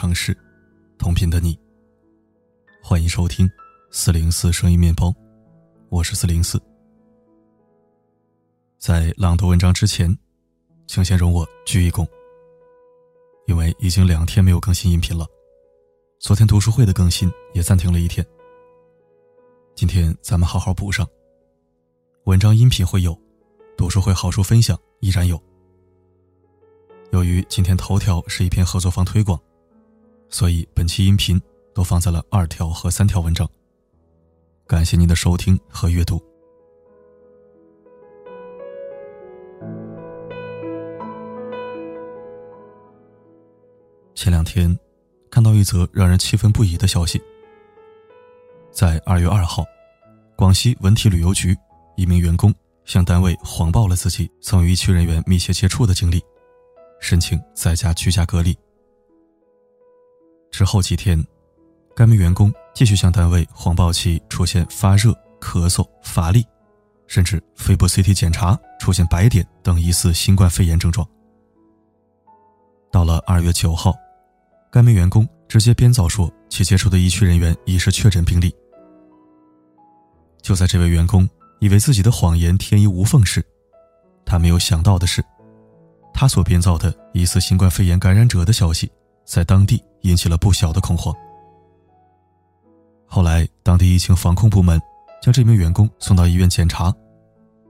城市，同频的你。欢迎收听四零四声音面包，我是四零四。在朗读文章之前，请先容我鞠一躬，因为已经两天没有更新音频了。昨天读书会的更新也暂停了一天。今天咱们好好补上。文章音频会有，读书会好书分享依然有。由于今天头条是一篇合作方推广，所以本期音频都放在了二条和三条文章。感谢您的收听和阅读。前两天，看到一则让人气愤不已的消息。在二月二号，广西文体旅游局一名员工向单位谎报了自己曾与疫区人员密切接触的经历。申请在家居家隔离。之后几天，该名员工继续向单位谎报其出现发热、咳嗽、乏力，甚至肺部 CT 检查出现白点等疑似新冠肺炎症状。到了二月九号，该名员工直接编造说其接触的疫区人员已是确诊病例。就在这位员工以为自己的谎言天衣无缝时，他没有想到的是。他所编造的疑似新冠肺炎感染者的消息，在当地引起了不小的恐慌。后来，当地疫情防控部门将这名员工送到医院检查，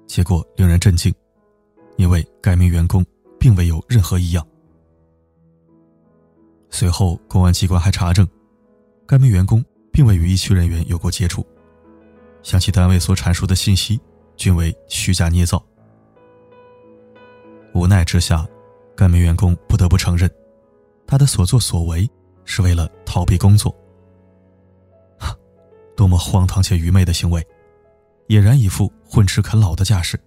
结果令人震惊，因为该名员工并未有任何异样。随后，公安机关还查证，该名员工并未与疫区人员有过接触，向其单位所阐述的信息均为虚假捏造。无奈之下，该名员工不得不承认，他的所作所为是为了逃避工作。多么荒唐且愚昧的行为，俨然一副混吃啃老的架势。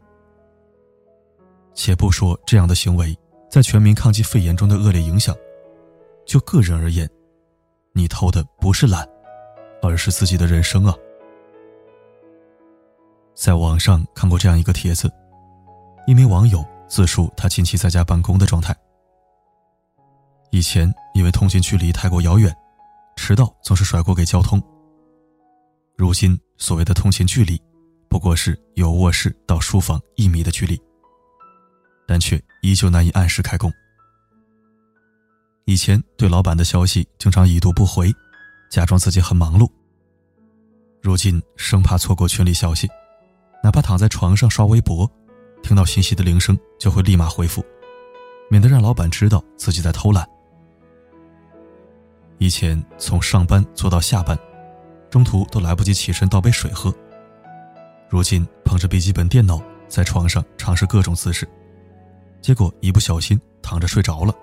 且不说这样的行为在全民抗击肺炎中的恶劣影响，就个人而言，你偷的不是懒，而是自己的人生啊！在网上看过这样一个帖子，一名网友。自述他近期在家办公的状态。以前因为通勤距离太过遥远，迟到总是甩锅给交通。如今所谓的通勤距离，不过是由卧室到书房一米的距离，但却依旧难以按时开工。以前对老板的消息经常已读不回，假装自己很忙碌。如今生怕错过群里消息，哪怕躺在床上刷微博。听到信息的铃声就会立马回复，免得让老板知道自己在偷懒。以前从上班做到下班，中途都来不及起身倒杯水喝。如今捧着笔记本电脑在床上尝试各种姿势，结果一不小心躺着睡着了，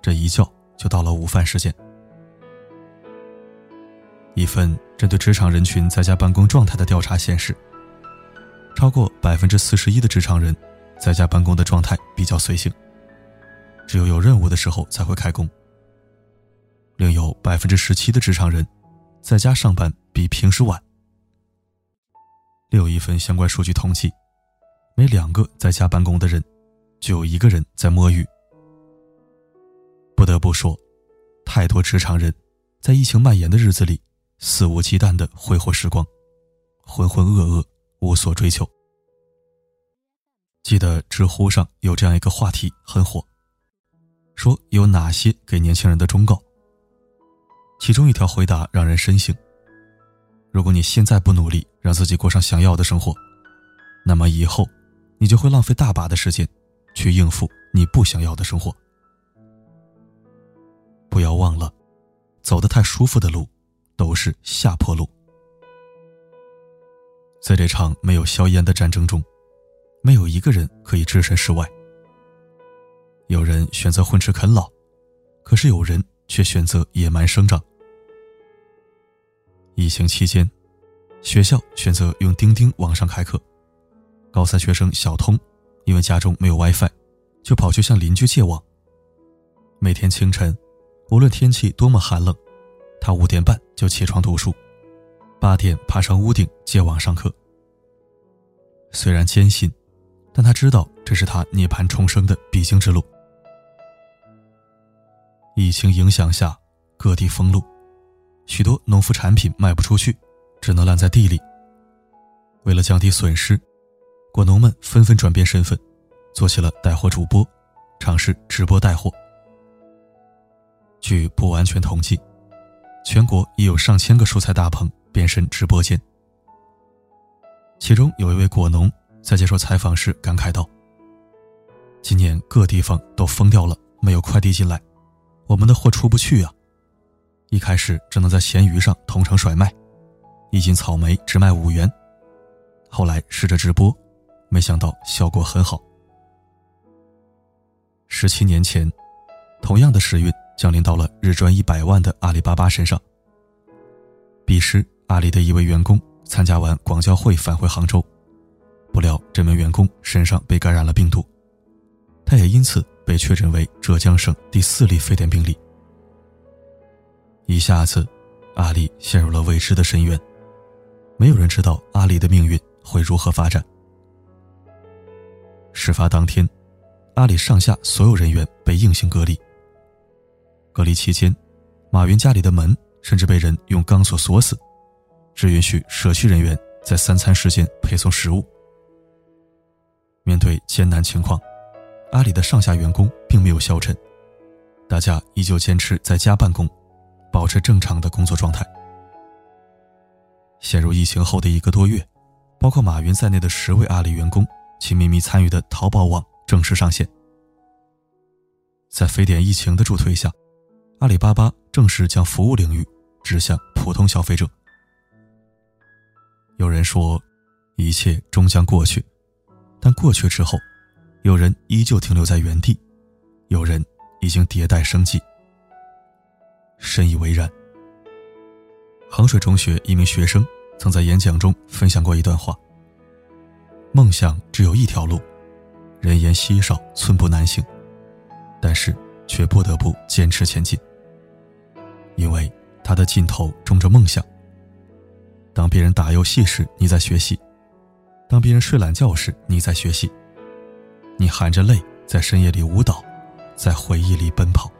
这一觉就到了午饭时间。一份针对职场人群在家办公状态的调查显示。超过百分之四十一的职场人，在家办公的状态比较随性，只有有任务的时候才会开工。另有百分之十七的职场人，在家上班比平时晚。另有一份相关数据统计，每两个在家办公的人，就有一个人在摸鱼。不得不说，太多职场人，在疫情蔓延的日子里，肆无忌惮的挥霍时光，浑浑噩噩。无所追求。记得知乎上有这样一个话题很火，说有哪些给年轻人的忠告。其中一条回答让人深省：如果你现在不努力让自己过上想要的生活，那么以后你就会浪费大把的时间去应付你不想要的生活。不要忘了，走得太舒服的路都是下坡路。在这场没有硝烟的战争中，没有一个人可以置身事外。有人选择混吃啃老，可是有人却选择野蛮生长。疫情期间，学校选择用钉钉网上开课，高三学生小通因为家中没有 WiFi，就跑去向邻居借网。每天清晨，无论天气多么寒冷，他五点半就起床读书。八点爬上屋顶借网上课。虽然艰辛，但他知道这是他涅槃重生的必经之路。疫情影响下，各地封路，许多农副产品卖不出去，只能烂在地里。为了降低损失，果农们纷纷转变身份，做起了带货主播，尝试直播带货。据不完全统计，全国已有上千个蔬菜大棚变身直播间。其中有一位果农在接受采访时感慨道：“今年各地方都封掉了，没有快递进来。”我们的货出不去啊！一开始只能在闲鱼上同城甩卖，一斤草莓只卖五元。后来试着直播，没想到效果很好。十七年前，同样的时运降临到了日赚一百万的阿里巴巴身上。彼时，阿里的一位员工参加完广交会返回杭州，不料这名员工身上被感染了病毒，他也因此。被确诊为浙江省第四例非典病例，一下子，阿里陷入了未知的深渊，没有人知道阿里的命运会如何发展。事发当天，阿里上下所有人员被硬性隔离。隔离期间，马云家里的门甚至被人用钢索锁死，只允许社区人员在三餐时间配送食物。面对艰难情况。阿里的上下员工并没有消沉，大家依旧坚持在家办公，保持正常的工作状态。陷入疫情后的一个多月，包括马云在内的十位阿里员工其秘密参与的淘宝网正式上线。在非典疫情的助推下，阿里巴巴正式将服务领域指向普通消费者。有人说，一切终将过去，但过去之后。有人依旧停留在原地，有人已经迭代升级。深以为然。衡水中学一名学生曾在演讲中分享过一段话：梦想只有一条路，人烟稀少，寸步难行，但是却不得不坚持前进，因为它的尽头种着梦想。当别人打游戏时，你在学习；当别人睡懒觉时，你在学习。你含着泪在深夜里舞蹈，在回忆里奔跑。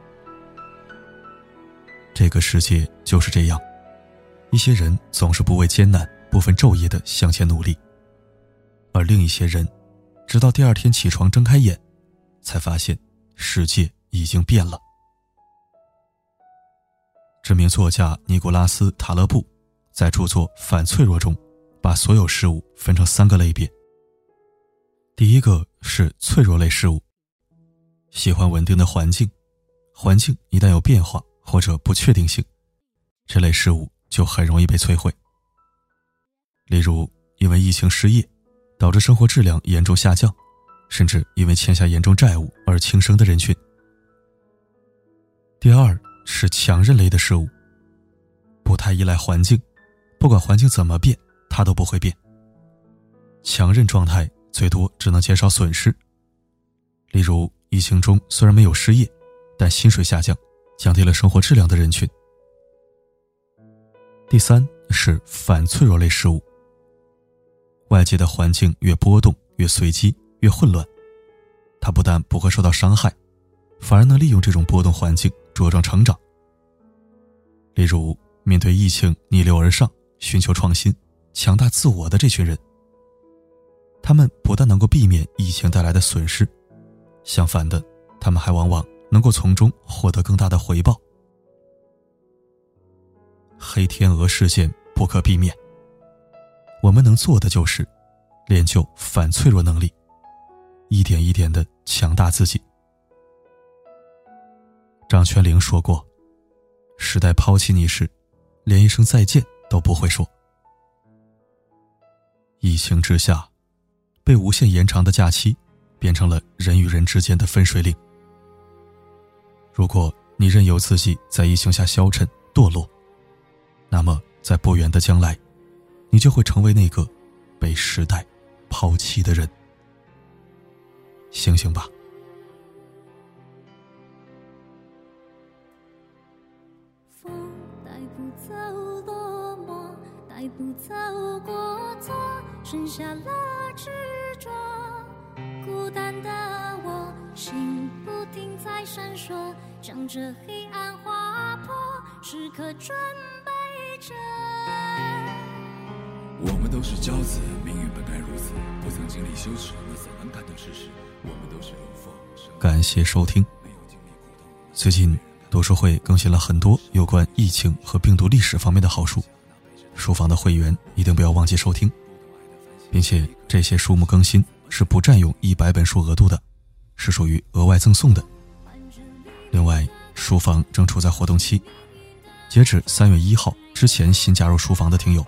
这个世界就是这样，一些人总是不畏艰难、不分昼夜的向前努力，而另一些人，直到第二天起床睁开眼，才发现世界已经变了。知名作家尼古拉斯·塔勒布在著作《反脆弱》中，把所有事物分成三个类别。第一个是脆弱类事物，喜欢稳定的环境，环境一旦有变化或者不确定性，这类事物就很容易被摧毁。例如，因为疫情失业，导致生活质量严重下降，甚至因为欠下严重债务而轻生的人群。第二是强韧类的事物，不太依赖环境，不管环境怎么变，它都不会变。强韧状态。最多只能减少损失。例如，疫情中虽然没有失业，但薪水下降，降低了生活质量的人群。第三是反脆弱类事物。外界的环境越波动、越随机、越混乱，它不但不会受到伤害，反而能利用这种波动环境茁壮成长。例如，面对疫情逆流而上、寻求创新、强大自我的这群人。他们不但能够避免疫情带来的损失，相反的，他们还往往能够从中获得更大的回报。黑天鹅事件不可避免，我们能做的就是练就反脆弱能力，一点一点的强大自己。张泉灵说过：“时代抛弃你时，连一声再见都不会说。”疫情之下。被无限延长的假期，变成了人与人之间的分水岭。如果你任由自己在疫情下消沉堕落，那么在不远的将来，你就会成为那个被时代抛弃的人。醒醒吧！风带不走落寞，带不走过错，剩下了。执着，孤单的我，心不停在闪烁。将这黑暗划破，时刻准备着。我们都是骄子，命运本该如此，不曾经历羞耻，那怎能感动世事？我们都是如风。感谢收听。最近读书会更新了很多有关疫情和病毒历史方面的好书，书房的会员一定不要忘记收听，并且这些书目更新是不占用一百本书额度的，是属于额外赠送的。另外，书房正处在活动期，截止三月一号之前新加入书房的听友。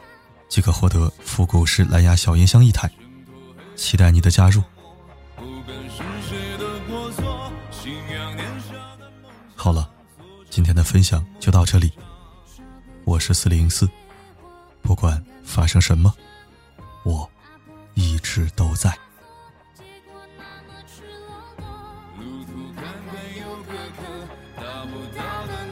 即可获得复古式蓝牙小音箱一台，期待你的加入。好了，今天的分享就到这里。我是四零四，不管发生什么，我一直都在。路途坎坎又坷坷达不到的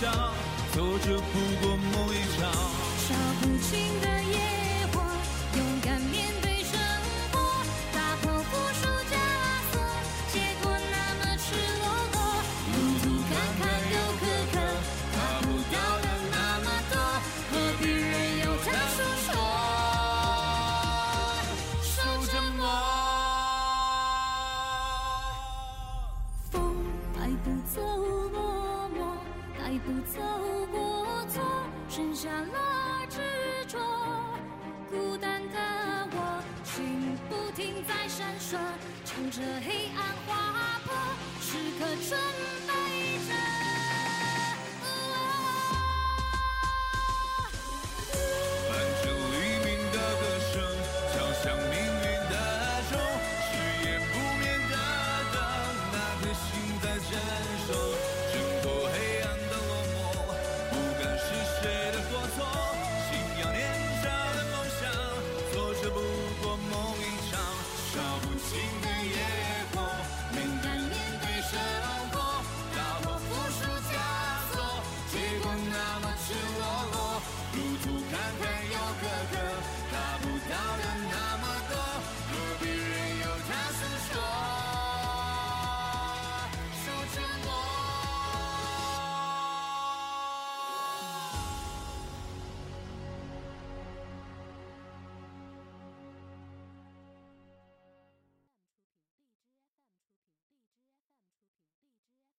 想，走着不过梦一场。烧不尽的野火，勇敢面对生活，打破负数枷锁，结果那么赤裸裸，路途坎坎又坎坷，爬不到的那么多，何必任由他诉说？守着梦，风带不走，带不走过错，剩下了执着。孤单的我，心不停在闪烁，朝着黑暗划破，时刻准备。